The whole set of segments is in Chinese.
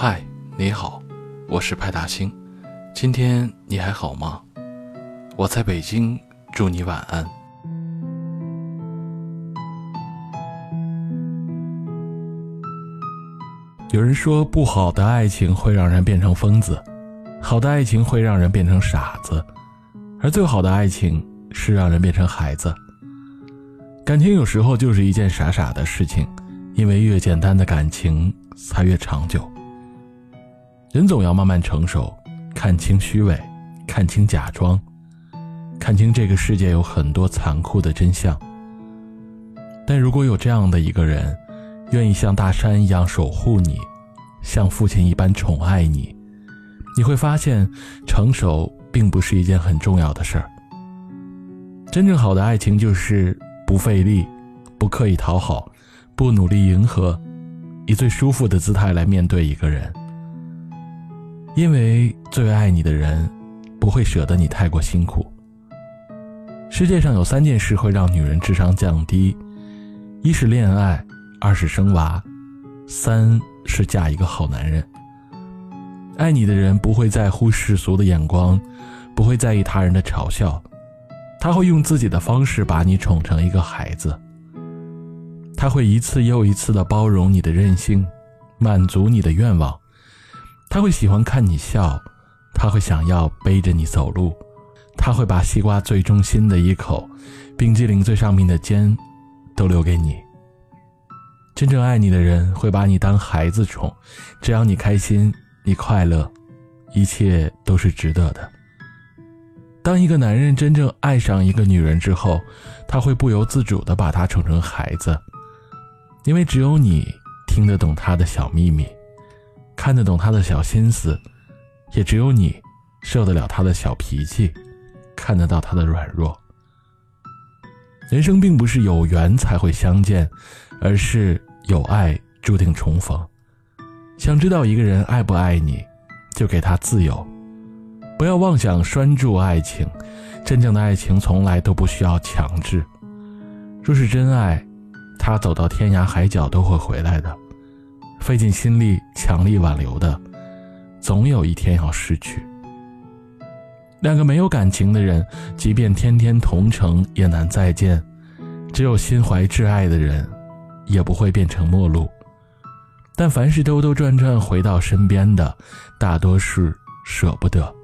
嗨，你好，我是派大星，今天你还好吗？我在北京，祝你晚安。有人说，不好的爱情会让人变成疯子，好的爱情会让人变成傻子，而最好的爱情是让人变成孩子。感情有时候就是一件傻傻的事情，因为越简单的感情才越长久。人总要慢慢成熟，看清虚伪，看清假装，看清这个世界有很多残酷的真相。但如果有这样的一个人，愿意像大山一样守护你，像父亲一般宠爱你，你会发现，成熟并不是一件很重要的事儿。真正好的爱情就是不费力，不刻意讨好，不努力迎合，以最舒服的姿态来面对一个人。因为最爱你的人，不会舍得你太过辛苦。世界上有三件事会让女人智商降低：一是恋爱，二是生娃，三是嫁一个好男人。爱你的人不会在乎世俗的眼光，不会在意他人的嘲笑，他会用自己的方式把你宠成一个孩子。他会一次又一次的包容你的任性，满足你的愿望。他会喜欢看你笑，他会想要背着你走路，他会把西瓜最中心的一口，冰激凌最上面的尖，都留给你。真正爱你的人会把你当孩子宠，只要你开心，你快乐，一切都是值得的。当一个男人真正爱上一个女人之后，他会不由自主地把她宠成孩子，因为只有你听得懂他的小秘密。看得懂他的小心思，也只有你受得了他的小脾气，看得到他的软弱。人生并不是有缘才会相见，而是有爱注定重逢。想知道一个人爱不爱你，就给他自由，不要妄想拴住爱情。真正的爱情从来都不需要强制。若是真爱，他走到天涯海角都会回来的。费尽心力、强力挽留的，总有一天要失去。两个没有感情的人，即便天天同城，也难再见。只有心怀挚爱的人，也不会变成陌路。但凡是兜兜转转回到身边的，大多是舍不得。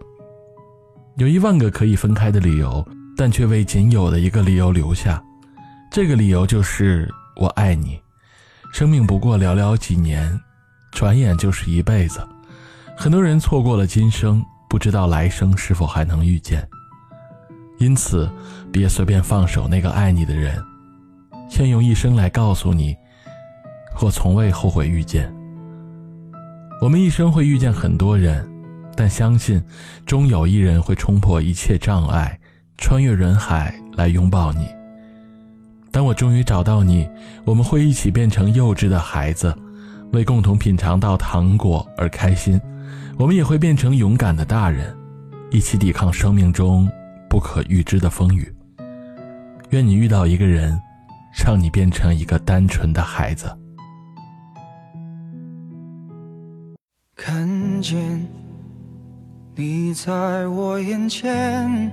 有一万个可以分开的理由，但却为仅有的一个理由留下。这个理由就是我爱你。生命不过寥寥几年，转眼就是一辈子。很多人错过了今生，不知道来生是否还能遇见。因此，别随便放手那个爱你的人，先用一生来告诉你，我从未后悔遇见。我们一生会遇见很多人，但相信，终有一人会冲破一切障碍，穿越人海来拥抱你。当我终于找到你，我们会一起变成幼稚的孩子，为共同品尝到糖果而开心；我们也会变成勇敢的大人，一起抵抗生命中不可预知的风雨。愿你遇到一个人，让你变成一个单纯的孩子。看见你在我眼前。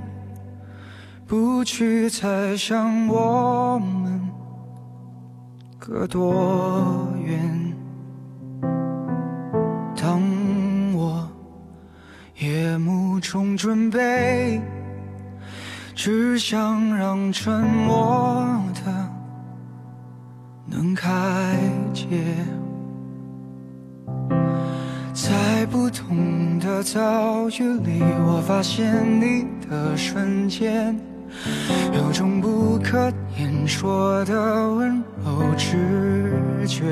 不去猜想我我们隔多远。当我夜幕中准备，只想让沉默的能开解，在不同的遭遇里，我发现你的瞬间。有种不可言说的温柔直觉，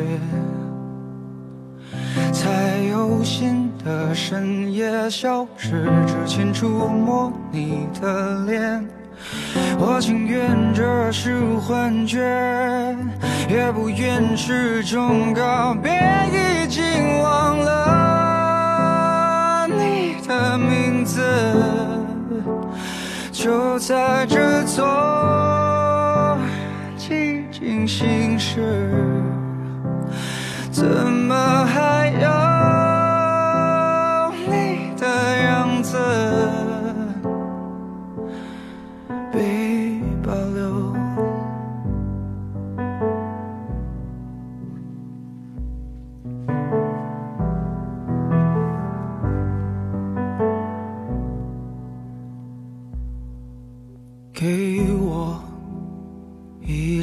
在有心的深夜消失之前触摸你的脸。我情愿这是幻觉，也不愿是种告别，已经忘了你的名字。就在这座心事，怎么还要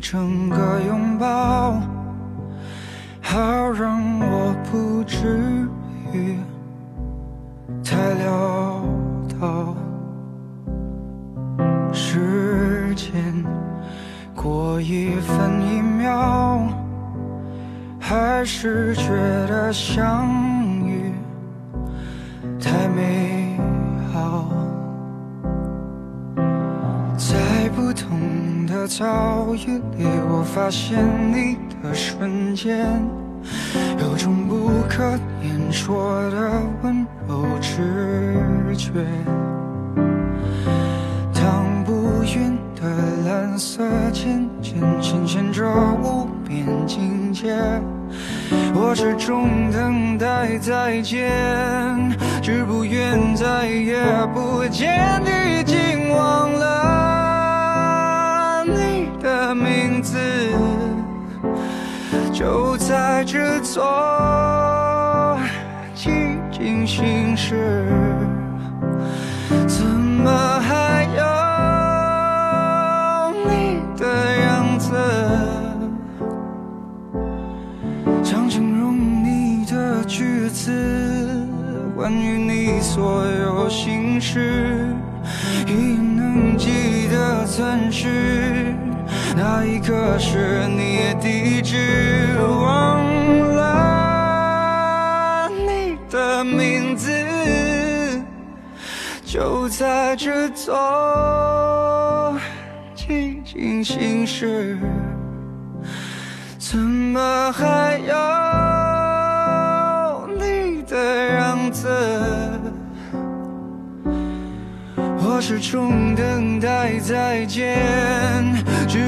整个拥抱，好让我不至于太潦倒。时间过一分一秒，还是觉得相遇太美的遭遇里，我发现你的瞬间，有种不可言说的温柔直觉。当不云的蓝色渐渐显现着无边境界，我始终等待再见，只不愿再也不见，已这座寂静心事。怎么还有你的样子？想形容你的句子，关于你所有心事，已能记得曾是哪一刻是你的地址，忘了你的名字。就在这座寂静心事，怎么还有你的样子？我始终等待再见，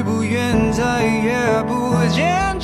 不愿再也不见，